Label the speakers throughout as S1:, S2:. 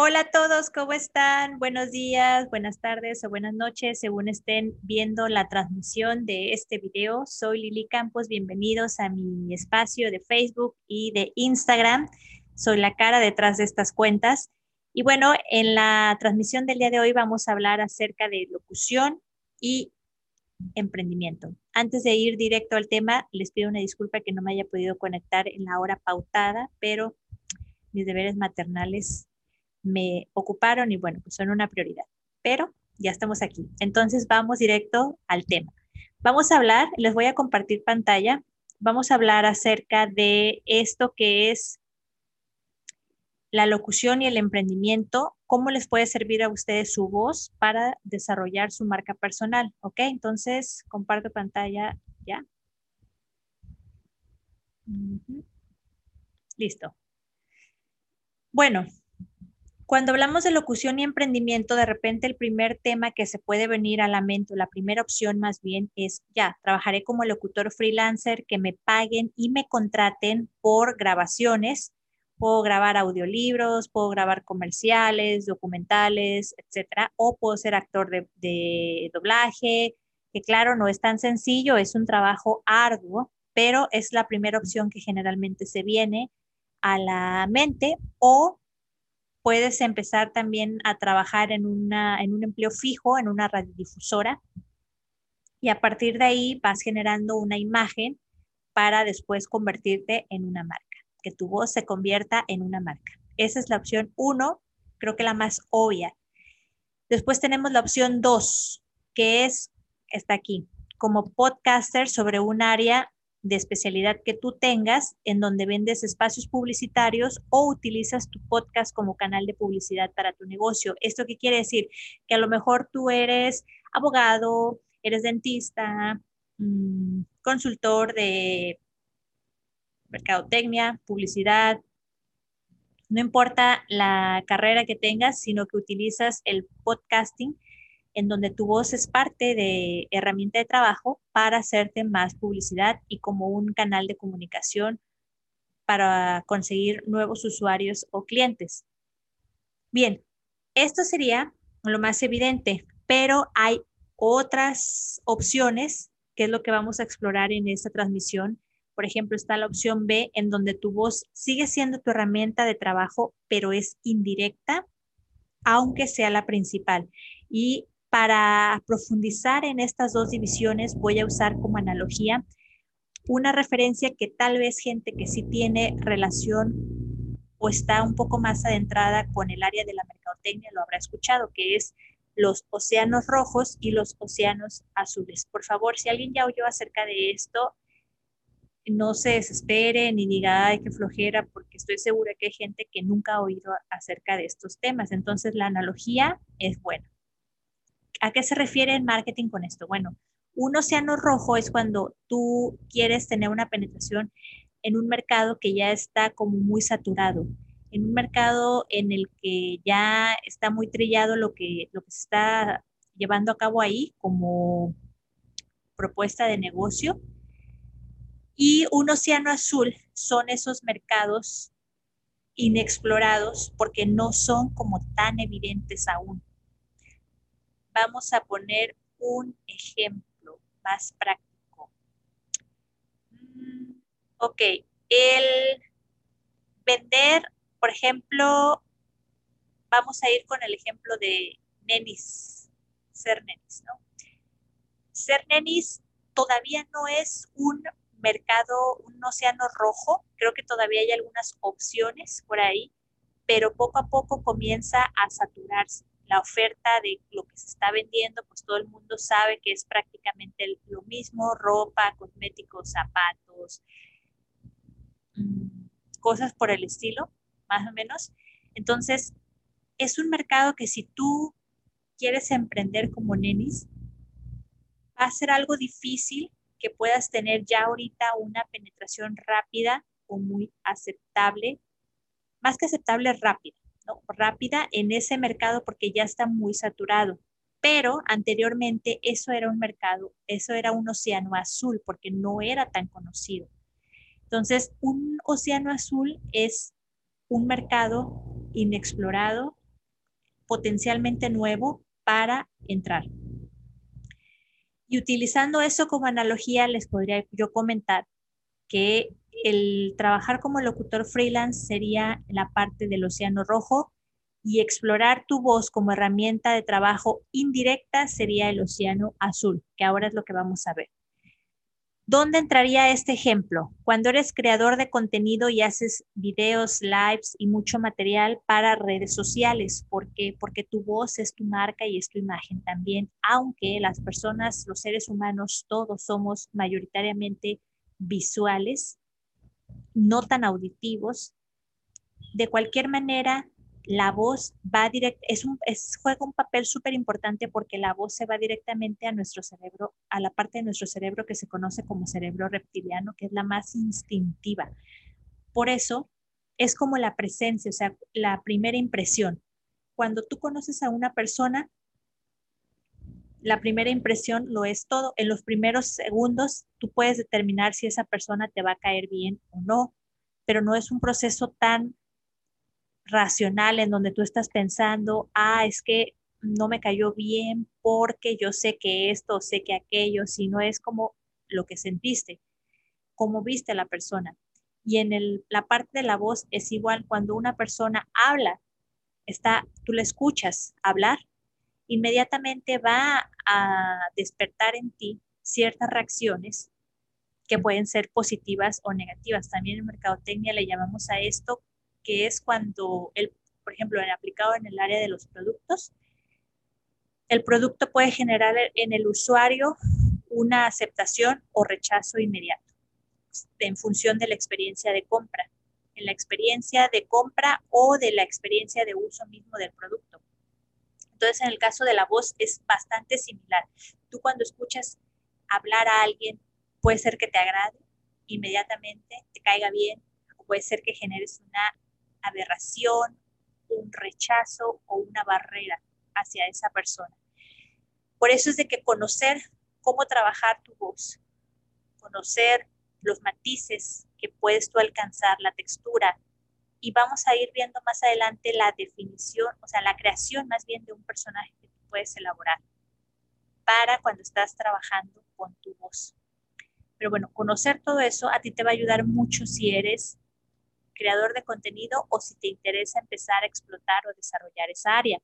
S1: Hola a todos, ¿cómo están? Buenos días, buenas tardes o buenas noches, según estén viendo la transmisión de este video. Soy Lili Campos, bienvenidos a mi espacio de Facebook y de Instagram. Soy la cara detrás de estas cuentas. Y bueno, en la transmisión del día de hoy vamos a hablar acerca de locución y emprendimiento. Antes de ir directo al tema, les pido una disculpa que no me haya podido conectar en la hora pautada, pero mis deberes maternales me ocuparon y bueno, pues son una prioridad. Pero ya estamos aquí. Entonces vamos directo al tema. Vamos a hablar, les voy a compartir pantalla, vamos a hablar acerca de esto que es la locución y el emprendimiento, cómo les puede servir a ustedes su voz para desarrollar su marca personal. ¿Ok? Entonces, comparto pantalla ya. Listo. Bueno, cuando hablamos de locución y emprendimiento, de repente el primer tema que se puede venir a la mente, la primera opción más bien es, ya, trabajaré como locutor freelancer, que me paguen y me contraten por grabaciones. Puedo grabar audiolibros, puedo grabar comerciales, documentales, etcétera, o puedo ser actor de, de doblaje, que claro, no es tan sencillo, es un trabajo arduo, pero es la primera opción que generalmente se viene a la mente o puedes empezar también a trabajar en, una, en un empleo fijo, en una radiodifusora, y a partir de ahí vas generando una imagen para después convertirte en una marca, que tu voz se convierta en una marca. Esa es la opción uno, creo que la más obvia. Después tenemos la opción dos, que es, está aquí, como podcaster sobre un área de especialidad que tú tengas en donde vendes espacios publicitarios o utilizas tu podcast como canal de publicidad para tu negocio. ¿Esto qué quiere decir? Que a lo mejor tú eres abogado, eres dentista, mm, consultor de mercadotecnia, publicidad, no importa la carrera que tengas, sino que utilizas el podcasting en donde tu voz es parte de herramienta de trabajo para hacerte más publicidad y como un canal de comunicación para conseguir nuevos usuarios o clientes. Bien, esto sería lo más evidente, pero hay otras opciones, que es lo que vamos a explorar en esta transmisión. Por ejemplo, está la opción B, en donde tu voz sigue siendo tu herramienta de trabajo, pero es indirecta, aunque sea la principal. Y para profundizar en estas dos divisiones, voy a usar como analogía una referencia que tal vez gente que sí tiene relación o está un poco más adentrada con el área de la mercadotecnia lo habrá escuchado, que es los océanos rojos y los océanos azules. Por favor, si alguien ya oyó acerca de esto, no se desespere ni diga, ay, qué flojera, porque estoy segura que hay gente que nunca ha oído acerca de estos temas. Entonces, la analogía es buena. ¿A qué se refiere el marketing con esto? Bueno, un océano rojo es cuando tú quieres tener una penetración en un mercado que ya está como muy saturado, en un mercado en el que ya está muy trillado lo que, lo que se está llevando a cabo ahí como propuesta de negocio. Y un océano azul son esos mercados inexplorados porque no son como tan evidentes aún vamos a poner un ejemplo más práctico. Mm, ok, el vender, por ejemplo, vamos a ir con el ejemplo de nenis, ser nenis, ¿no? Ser nenis todavía no es un mercado, un océano rojo, creo que todavía hay algunas opciones por ahí, pero poco a poco comienza a saturarse la oferta de lo que se está vendiendo, pues todo el mundo sabe que es prácticamente lo mismo, ropa, cosméticos, zapatos, mm, cosas por el estilo, más o menos. Entonces, es un mercado que si tú quieres emprender como nenis, va a ser algo difícil que puedas tener ya ahorita una penetración rápida o muy aceptable, más que aceptable, rápida rápida en ese mercado porque ya está muy saturado. Pero anteriormente eso era un mercado, eso era un océano azul porque no era tan conocido. Entonces, un océano azul es un mercado inexplorado potencialmente nuevo para entrar. Y utilizando eso como analogía, les podría yo comentar que el trabajar como locutor freelance sería la parte del océano rojo y explorar tu voz como herramienta de trabajo indirecta sería el océano azul, que ahora es lo que vamos a ver. ¿Dónde entraría este ejemplo? Cuando eres creador de contenido y haces videos, lives y mucho material para redes sociales. ¿Por qué? Porque tu voz es tu marca y es tu imagen también, aunque las personas, los seres humanos, todos somos mayoritariamente visuales, no tan auditivos. De cualquier manera, la voz va directo, es un, juega un papel súper importante porque la voz se va directamente a nuestro cerebro, a la parte de nuestro cerebro que se conoce como cerebro reptiliano, que es la más instintiva. Por eso es como la presencia, o sea, la primera impresión. Cuando tú conoces a una persona, la primera impresión lo es todo. En los primeros segundos tú puedes determinar si esa persona te va a caer bien o no, pero no es un proceso tan racional en donde tú estás pensando, ah, es que no me cayó bien porque yo sé que esto, sé que aquello, sino es como lo que sentiste, como viste a la persona. Y en el, la parte de la voz es igual cuando una persona habla, está, tú le escuchas hablar, inmediatamente va a despertar en ti ciertas reacciones que pueden ser positivas o negativas. También en mercadotecnia le llamamos a esto que es cuando, el, por ejemplo, en aplicado en el área de los productos, el producto puede generar en el usuario una aceptación o rechazo inmediato en función de la experiencia de compra, en la experiencia de compra o de la experiencia de uso mismo del producto. Entonces, en el caso de la voz es bastante similar. Tú cuando escuchas hablar a alguien, puede ser que te agrade inmediatamente, te caiga bien, o puede ser que generes una aberración, un rechazo o una barrera hacia esa persona. Por eso es de que conocer cómo trabajar tu voz, conocer los matices que puedes tú alcanzar, la textura, y vamos a ir viendo más adelante la definición, o sea, la creación más bien de un personaje que tú puedes elaborar para cuando estás trabajando con tu voz. Pero bueno, conocer todo eso a ti te va a ayudar mucho si eres creador de contenido o si te interesa empezar a explotar o desarrollar esa área.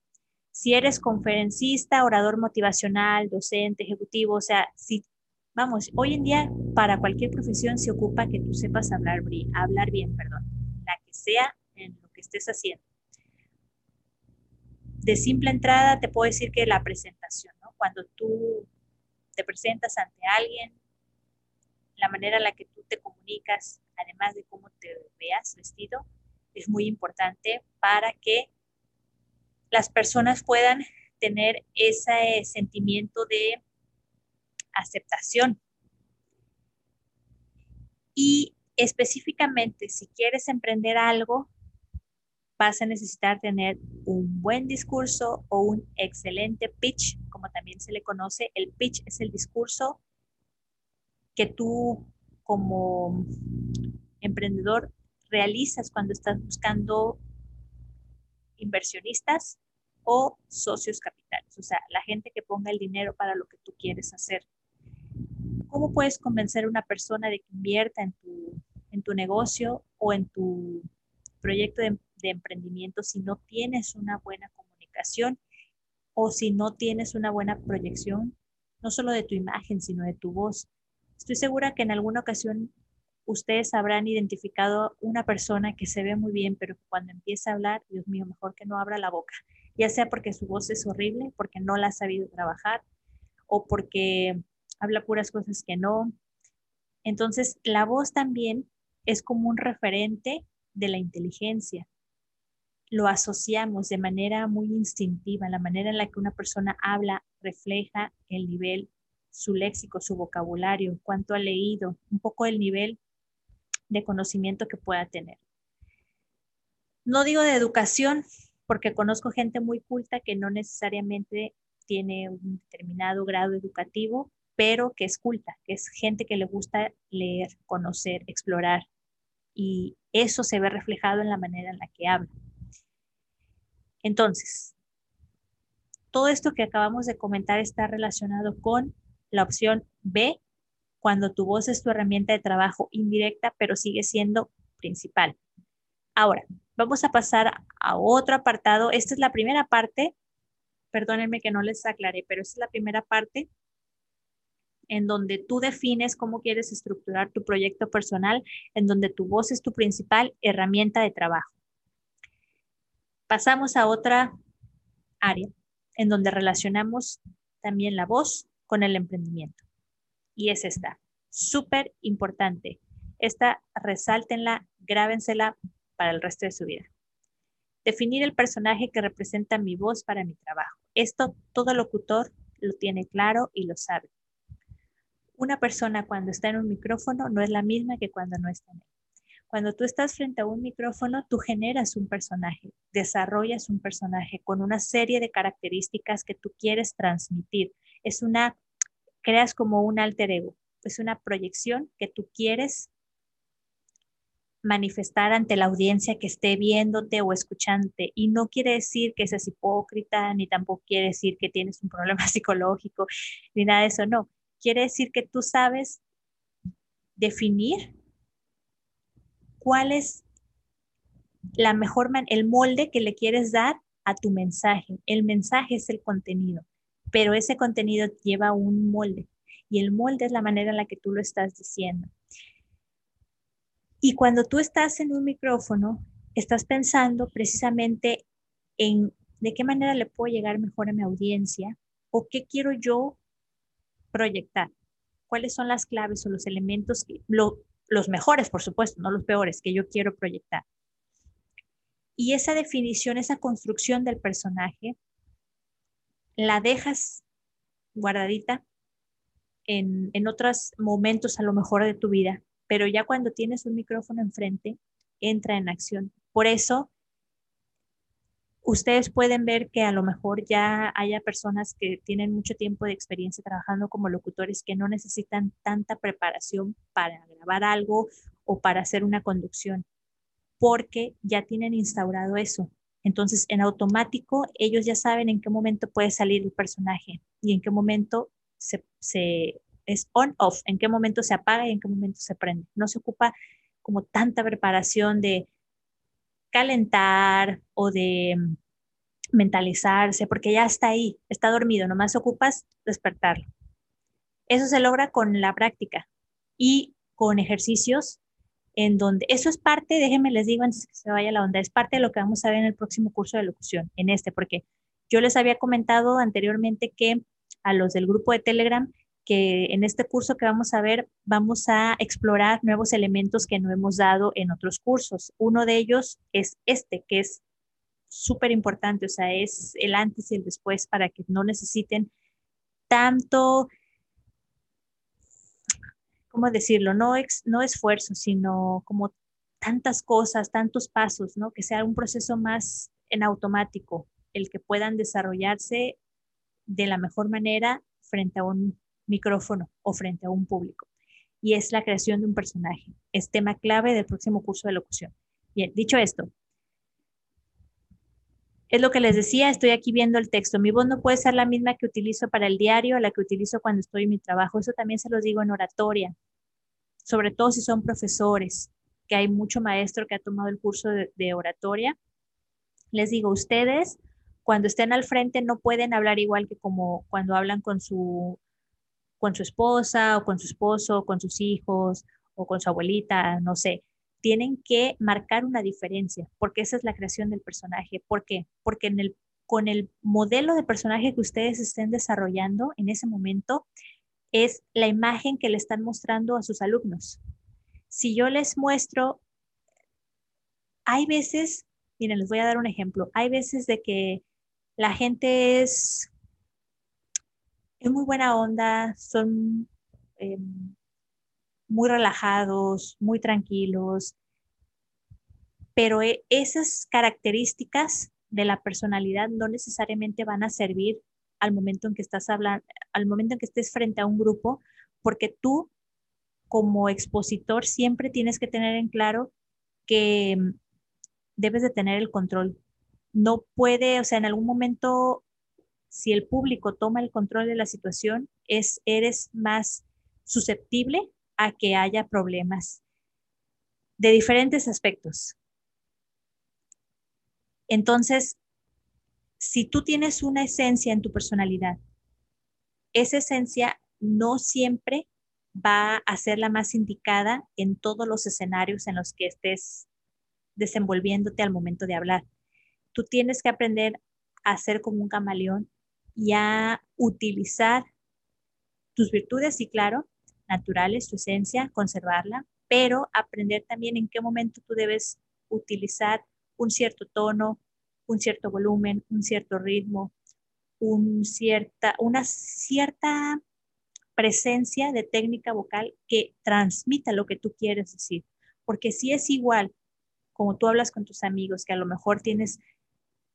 S1: Si eres conferencista, orador motivacional, docente, ejecutivo, o sea, si, vamos, hoy en día para cualquier profesión se ocupa que tú sepas hablar, hablar bien, perdón, sea en lo que estés haciendo. De simple entrada te puedo decir que la presentación. Cuando tú te presentas ante alguien, la manera en la que tú te comunicas, además de cómo te veas vestido, es muy importante para que las personas puedan tener ese sentimiento de aceptación. Y específicamente, si quieres emprender algo, vas a necesitar tener un buen discurso o un excelente pitch, como también se le conoce. El pitch es el discurso que tú como emprendedor realizas cuando estás buscando inversionistas o socios capitales, o sea, la gente que ponga el dinero para lo que tú quieres hacer. ¿Cómo puedes convencer a una persona de que invierta en tu, en tu negocio o en tu proyecto de, emprendimiento si no tienes una buena comunicación o si no tienes una buena proyección, no solo de tu imagen, sino de tu voz? Estoy segura que en alguna ocasión ustedes habrán identificado una persona que se ve muy bien, pero cuando empieza a hablar, Dios mío, mejor que no abra la boca, ya sea porque su voz es horrible, porque no la ha sabido trabajar o porque habla puras cosas que no. Entonces, la voz también es como un referente de la inteligencia. Lo asociamos de manera muy instintiva, la manera en la que una persona habla refleja el nivel su léxico, su vocabulario, cuánto ha leído, un poco el nivel de conocimiento que pueda tener. No digo de educación, porque conozco gente muy culta que no necesariamente tiene un determinado grado educativo, pero que es culta, que es gente que le gusta leer, conocer, explorar, y eso se ve reflejado en la manera en la que habla. Entonces, todo esto que acabamos de comentar está relacionado con la opción B, cuando tu voz es tu herramienta de trabajo indirecta, pero sigue siendo principal. Ahora, vamos a pasar a otro apartado. Esta es la primera parte. Perdónenme que no les aclaré, pero esta es la primera parte en donde tú defines cómo quieres estructurar tu proyecto personal, en donde tu voz es tu principal herramienta de trabajo. Pasamos a otra área en donde relacionamos también la voz con el emprendimiento. Y es esta, súper importante. Esta resáltenla, grábensela para el resto de su vida. Definir el personaje que representa mi voz para mi trabajo. Esto todo locutor lo tiene claro y lo sabe. Una persona cuando está en un micrófono no es la misma que cuando no está en él. Cuando tú estás frente a un micrófono, tú generas un personaje, desarrollas un personaje con una serie de características que tú quieres transmitir. Es una, creas como un alter ego, es una proyección que tú quieres manifestar ante la audiencia que esté viéndote o escuchándote. Y no quiere decir que seas hipócrita, ni tampoco quiere decir que tienes un problema psicológico, ni nada de eso, no. Quiere decir que tú sabes definir cuál es la mejor el molde que le quieres dar a tu mensaje. El mensaje es el contenido, pero ese contenido lleva un molde y el molde es la manera en la que tú lo estás diciendo. Y cuando tú estás en un micrófono, estás pensando precisamente en de qué manera le puedo llegar mejor a mi audiencia o qué quiero yo proyectar. ¿Cuáles son las claves o los elementos, los mejores, por supuesto, no los peores, que yo quiero proyectar? Y esa definición, esa construcción del personaje, la dejas guardadita en, en otros momentos a lo mejor de tu vida pero ya cuando tienes un micrófono enfrente, entra en acción. Por eso, ustedes pueden ver que a lo mejor ya haya personas que tienen mucho tiempo de experiencia trabajando como locutores que no necesitan tanta preparación para grabar algo o para hacer una conducción, porque ya tienen instaurado eso. Entonces, en automático, ellos ya saben en qué momento puede salir el personaje y en qué momento se, es on-off, en qué momento se apaga y en qué momento se prende. No se ocupa como tanta preparación de calentar o de mentalizarse, porque ya está ahí, está dormido, nomás ocupas despertarlo. Eso se logra con la práctica y con ejercicios en donde eso es parte, déjenme les digo antes que se vaya la onda, es parte de lo que vamos a ver en el próximo curso de locución, en este, porque yo les había comentado anteriormente que a los del grupo de Telegram que en este curso que vamos a ver vamos a explorar nuevos elementos que no hemos dado en otros cursos. Uno de ellos es este, que es súper importante, o sea, es el antes y el después para que no necesiten tanto, ¿cómo decirlo? No, no esfuerzo, sino como tantas cosas, tantos pasos, ¿no? Que sea un proceso más en automático, el que puedan desarrollarse de la mejor manera frente a un micrófono o frente a un público. Y es la creación de un personaje. Es tema clave del próximo curso de locución. Bien, dicho esto, es lo que les decía, estoy aquí viendo el texto. Mi voz no puede ser la misma que utilizo para el diario, la que utilizo cuando estoy en mi trabajo. Eso también se los digo en oratoria, sobre todo si son profesores, que hay mucho maestro que ha tomado el curso de, oratoria. Les digo, ustedes cuando estén al frente no pueden hablar igual que como cuando hablan con su con su esposa o con su esposo, con sus hijos o con su abuelita, no sé. Tienen que marcar una diferencia, porque esa es la creación del personaje. ¿Por qué? Porque con el modelo de personaje que ustedes estén desarrollando en ese momento, es la imagen que le están mostrando a sus alumnos. Si yo les muestro, hay veces, miren, les voy a dar un ejemplo, hay veces de que la gente es es muy buena onda, son eh, muy relajados, muy tranquilos, pero e, esas características de la personalidad no necesariamente van a servir al momento en que estás hablando, al momento en que estés frente a un grupo, porque tú como expositor siempre tienes que tener en claro que mm, debes de tener el control. No puede, o sea, en algún momento si el público toma el control de la situación, es, eres más susceptible a que haya problemas de diferentes aspectos. Entonces, si tú tienes una esencia en tu personalidad, esa esencia no siempre va a ser la más indicada en todos los escenarios en los que estés desenvolviéndote al momento de hablar. Tú tienes que aprender a ser como un camaleón y a utilizar tus virtudes, y claro, naturales, tu esencia, conservarla, pero aprender también en qué momento tú debes utilizar un cierto tono, un cierto volumen, un cierto ritmo, un cierta, una cierta presencia de técnica vocal que transmita lo que tú quieres decir. Porque si es igual como tú hablas con tus amigos, que a lo mejor tienes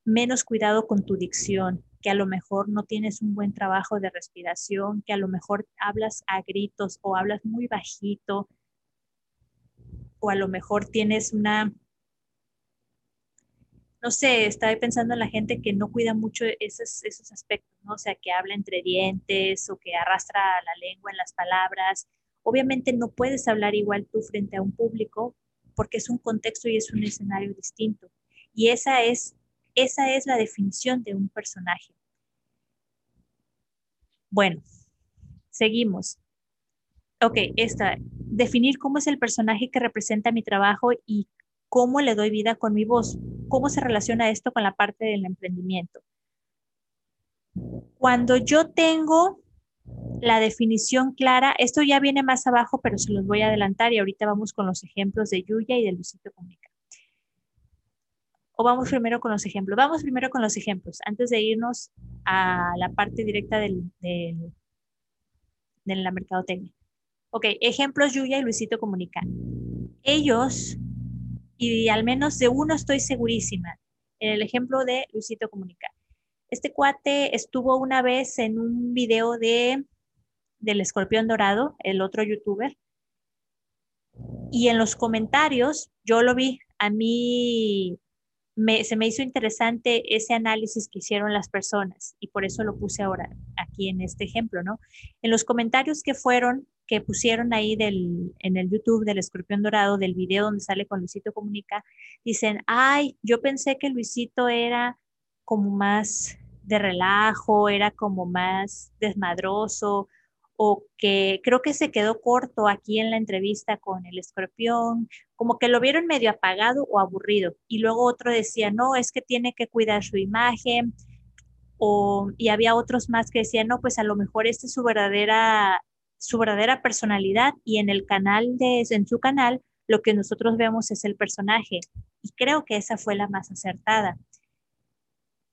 S1: menos cuidado con tu dicción, que a lo mejor no tienes un buen trabajo de respiración, que a lo mejor hablas a gritos o hablas muy bajito, o a lo mejor tienes una, no sé, estaba pensando en la gente que no cuida mucho esos, esos aspectos, ¿no? O sea, que habla entre dientes o que arrastra la lengua en las palabras. Obviamente no puedes hablar igual tú frente a un público porque es un contexto y es un escenario distinto. Y esa es esa es la definición de un personaje. Bueno, seguimos. Ok, esta, definir cómo es el personaje que representa mi trabajo y cómo le doy vida con mi voz. ¿Cómo se relaciona esto con la parte del emprendimiento? Cuando yo tengo la definición clara, esto ya viene más abajo, pero se los voy a adelantar y ahorita vamos con los ejemplos de Yuya y de Luisito Comunica. ¿O vamos primero con los ejemplos? Vamos primero con los ejemplos, antes de irnos a la parte directa de la mercadotecnia. Ok, ejemplos Yuya y Luisito Comunica. Ellos, y al menos de uno estoy segurísima, en el ejemplo de Luisito Comunica. Este cuate estuvo una vez en un video de del escorpión dorado, el otro youtuber, y en los comentarios yo lo vi. A mí se me hizo interesante ese análisis que hicieron las personas y por eso lo puse ahora aquí en este ejemplo, ¿no? En los comentarios que fueron, que pusieron ahí del, en el YouTube del escorpión dorado, del video donde sale con Luisito Comunica, dicen, ay, yo pensé que Luisito era como más de relajo, era como más desmadroso, o que creo que se quedó corto aquí en la entrevista con el escorpión, como que lo vieron medio apagado o aburrido. Y luego otro decía, no, es que tiene que cuidar su imagen. O, y había otros más que decían, no, pues a lo mejor esta es su verdadera, su verdadera personalidad y en el canal de, en su canal, lo que nosotros vemos es el personaje. Y creo que esa fue la más acertada.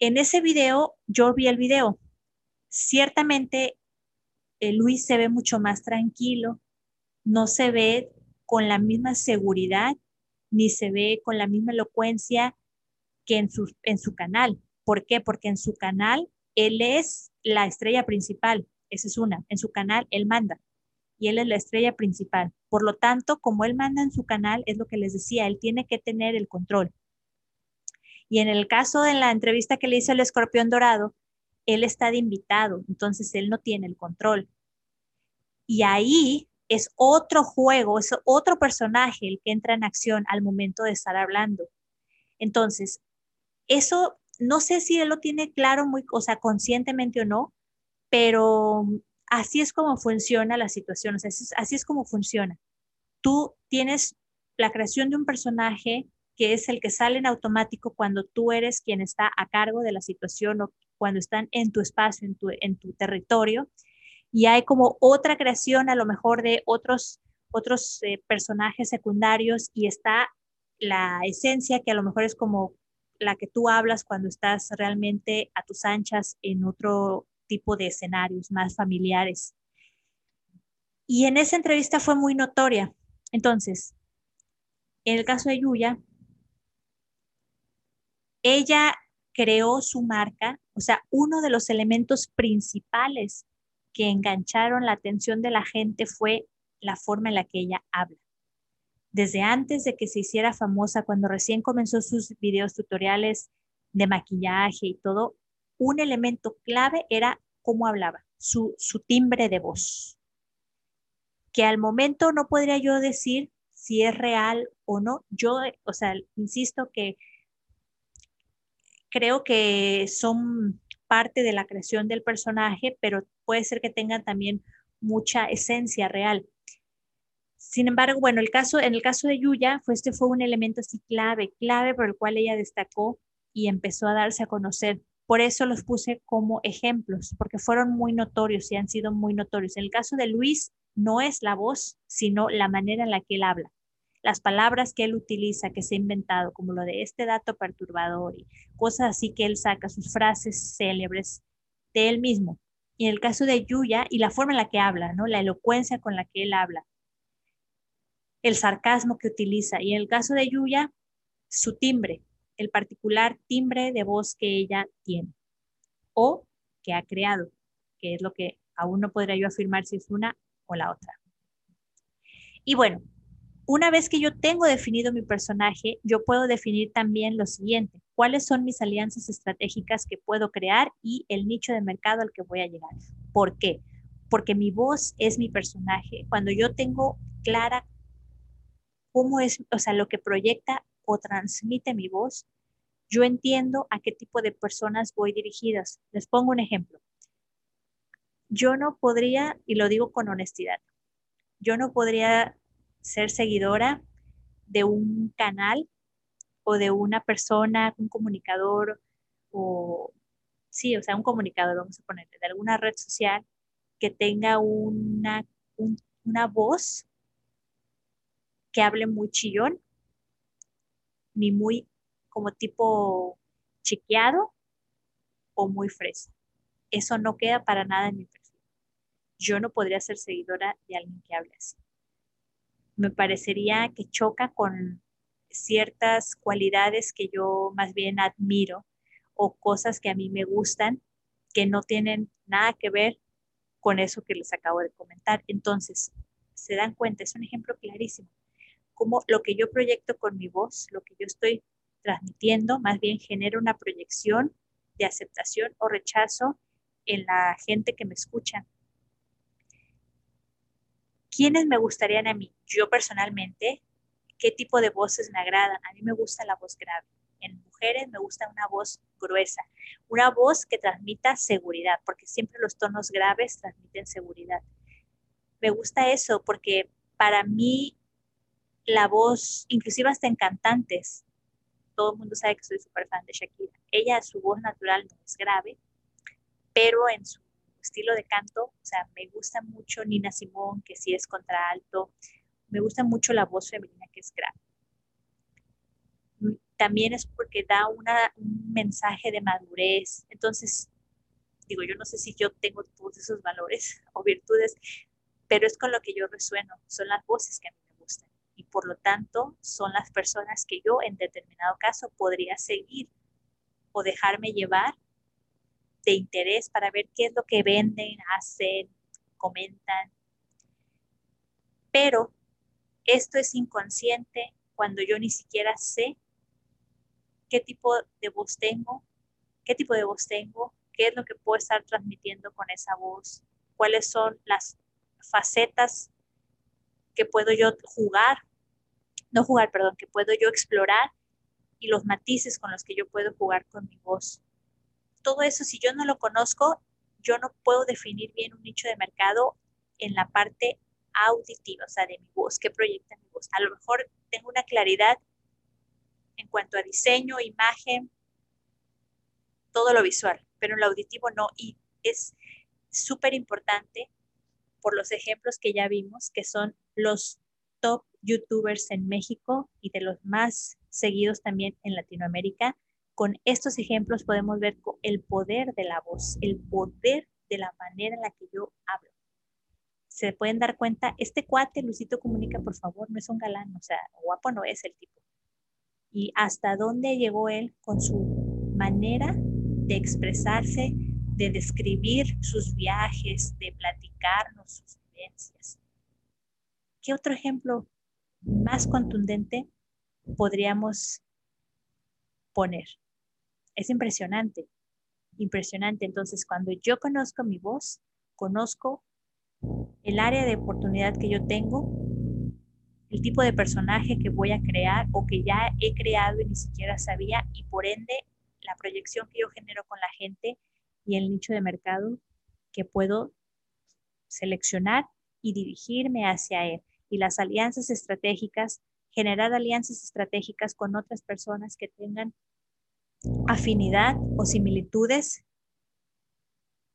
S1: En ese video, yo vi el video. Ciertamente eh, Luis se ve mucho más tranquilo, no se ve con la misma seguridad, ni se ve con la misma elocuencia que en su, en su canal. ¿Por qué? Porque en su canal él es la estrella principal, esa es una, en su canal él manda y él es la estrella principal. Por lo tanto, como él manda en su canal, es lo que les decía, él tiene que tener el control. Y en el caso de la entrevista que le hizo el escorpión dorado, él está de invitado, entonces él no tiene el control. Y ahí es otro juego, es otro personaje el que entra en acción al momento de estar hablando. Entonces, eso no sé si él lo tiene claro, muy, o sea, conscientemente o no, pero así es como funciona la situación, o sea, así es como funciona. Tú tienes la creación de un personaje que es el que sale en automático cuando tú eres quien está a cargo de la situación o cuando están en tu espacio, en tu, en tu territorio, y hay como otra creación a lo mejor de otros, otros eh, personajes secundarios y está la esencia que a lo mejor es como la que tú hablas cuando estás realmente a tus anchas en otro tipo de escenarios más familiares. Y en esa entrevista fue muy notoria. Entonces, en el caso de Yuya, ella creó su marca, o sea, uno de los elementos principales que engancharon la atención de la gente fue la forma en la que ella habla. Desde antes de que se hiciera famosa, cuando recién comenzó sus videos tutoriales de maquillaje y todo, un elemento clave era cómo hablaba, su, timbre de voz, que al momento no podría yo decir si es real o no. Yo, o sea, insisto que creo que son parte de la creación del personaje, pero puede ser que tengan también mucha esencia real. Sin embargo, bueno, el caso, en el caso de Yuya, fue, este fue un elemento así clave, clave por el cual ella destacó y empezó a darse a conocer. Por eso los puse como ejemplos, porque fueron muy notorios y han sido muy notorios. En el caso de Luis, no es la voz, sino la manera en la que él habla. Las palabras que él utiliza, que se ha inventado, como lo de este dato perturbador y cosas así que él saca, sus frases célebres de él mismo. Y en el caso de Yuya, y la forma en la que habla, ¿no? La elocuencia con la que él habla, el sarcasmo que utiliza. Y en el caso de Yuya, su timbre, el particular timbre de voz que ella tiene o que ha creado, que es lo que aún no podría yo afirmar si es una o la otra. Y bueno, una vez que yo tengo definido mi personaje, yo puedo definir también lo siguiente, cuáles son mis alianzas estratégicas que puedo crear y el nicho de mercado al que voy a llegar. ¿Por qué? Porque mi voz es mi personaje. Cuando yo tengo clara cómo es, o sea, lo que proyecta o transmite mi voz, yo entiendo a qué tipo de personas voy dirigidas. Les pongo un ejemplo. Yo no podría, y lo digo con honestidad, yo no podría ser seguidora de un canal o de una persona, un comunicador o sí, o sea, un comunicador, vamos a ponerle, de alguna red social que tenga una, una voz que hable muy chillón, ni muy como tipo chequeado o muy fresa. Eso no queda para nada en mi perfil. Yo no podría ser seguidora de alguien que hable así. Me parecería que choca con ciertas cualidades que yo más bien admiro o cosas que a mí me gustan que no tienen nada que ver con eso que les acabo de comentar. Entonces, se dan cuenta, es un ejemplo clarísimo cómo lo que yo proyecto con mi voz, lo que yo estoy transmitiendo, más bien genera una proyección de aceptación o rechazo en la gente que me escucha. ¿Quiénes me gustarían a mí? Yo personalmente, ¿qué tipo de voces me agradan? A mí me gusta la voz grave. En mujeres me gusta una voz gruesa, una voz que transmita seguridad, porque siempre los tonos graves transmiten seguridad. Me gusta eso porque para mí la voz, inclusive hasta en cantantes, todo el mundo sabe que soy súper fan de Shakira. Ella, su voz natural no es grave, pero en su estilo de canto, o sea, me gusta mucho Nina Simón, que sí es contraalto, me gusta mucho la voz femenina que es grave. También es porque da una, un mensaje de madurez. Entonces, digo, yo no sé si yo tengo todos esos valores o virtudes, pero es con lo que yo resueno, son las voces que a mí y por lo tanto son las personas que yo en determinado caso podría seguir o dejarme llevar de interés para ver qué es lo que venden, hacen, comentan. Pero esto es inconsciente cuando yo ni siquiera sé qué tipo de voz tengo, qué tipo de voz tengo, qué es lo que puedo estar transmitiendo con esa voz, cuáles son las facetas que puedo yo jugar, no jugar, perdón, que puedo yo explorar y los matices con los que yo puedo jugar con mi voz. Todo eso, si yo no lo conozco, yo no puedo definir bien un nicho de mercado en la parte auditiva, o sea, de mi voz, qué proyecta mi voz. A lo mejor tengo una claridad en cuanto a diseño, imagen, todo lo visual, pero en lo auditivo no. Y es súper importante por los ejemplos que ya vimos, que son los top youtubers en México y de los más seguidos también en Latinoamérica. Con estos ejemplos podemos ver el poder de la voz, el poder de la manera en la que yo hablo. Se pueden dar cuenta, este cuate, Lucito Comunica, por favor, no es un galán, o sea, guapo no es el tipo. Y hasta dónde llegó él con su manera de expresarse, de describir sus viajes, de platicarnos sus vivencias. ¿Qué otro ejemplo más contundente podríamos poner? Es impresionante. impresionante. Entonces, cuando yo conozco mi voz, conozco el área de oportunidad que yo tengo, el tipo de personaje que voy a crear o que ya he creado y ni siquiera sabía y por ende la proyección que yo genero con la gente y el nicho de mercado que puedo seleccionar y dirigirme hacia él. Y las alianzas estratégicas, generar alianzas estratégicas con otras personas que tengan afinidad o similitudes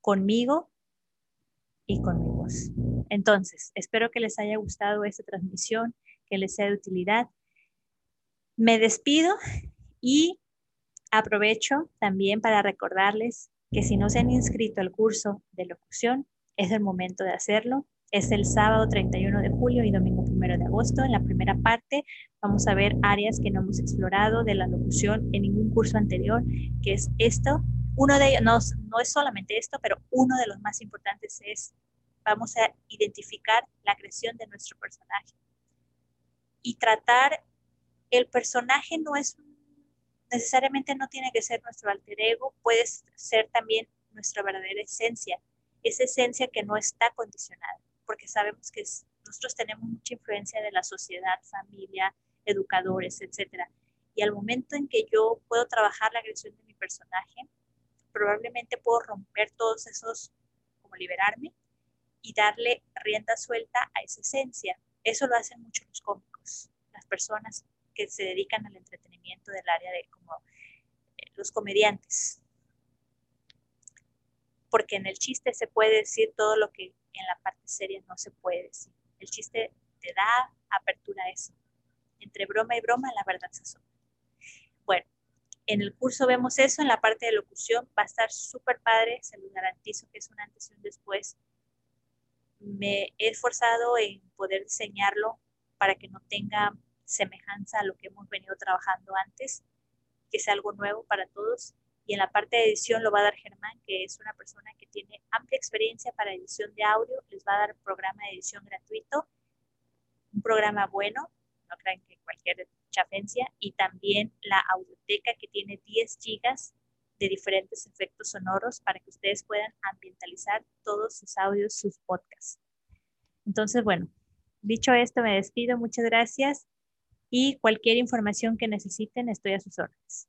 S1: conmigo y con mi voz. Entonces, espero que les haya gustado esta transmisión, que les sea de utilidad. Me despido y aprovecho también para recordarles que si no se han inscrito al curso de locución, es el momento de hacerlo. Es el sábado 31 de julio y domingo 1 de agosto. En la primera parte vamos a ver áreas que no hemos explorado de la locución en ningún curso anterior, que es esto. Uno de ellos, no, no es solamente esto, pero uno de los más importantes es, vamos a identificar la creación de nuestro personaje. Y tratar, el personaje no es necesariamente no tiene que ser nuestro alter ego, puede ser también nuestra verdadera esencia, esa esencia que no está condicionada porque sabemos que nosotros tenemos mucha influencia de la sociedad, familia, educadores, etcétera. Y al momento en que yo puedo trabajar la creación de mi personaje, probablemente puedo romper todos esos, como liberarme y darle rienda suelta a esa esencia. Eso lo hacen mucho los cómicos, las personas que se dedican al entretenimiento del área de como eh, los comediantes. Porque en el chiste se puede decir todo lo que en la parte seria no se puede decir. El chiste te da apertura a eso. Entre broma y broma, la verdad se asoma. Bueno, en el curso vemos eso, en la parte de locución va a estar súper padre, se los garantizo que es un antes y un después. Me he esforzado en poder diseñarlo para que no tenga semejanza a lo que hemos venido trabajando antes, que sea algo nuevo para todos y en la parte de edición lo va a dar Germán, que es una persona que tiene amplia experiencia para edición de audio. Les va a dar programa de edición gratuito, un programa bueno, no crean que cualquier chafencia, y también la audioteca que tiene 10 gigas de diferentes efectos sonoros para que ustedes puedan ambientalizar todos sus audios, sus podcasts. Entonces, bueno, dicho esto, me despido. Muchas gracias y cualquier información que necesiten, estoy a sus órdenes.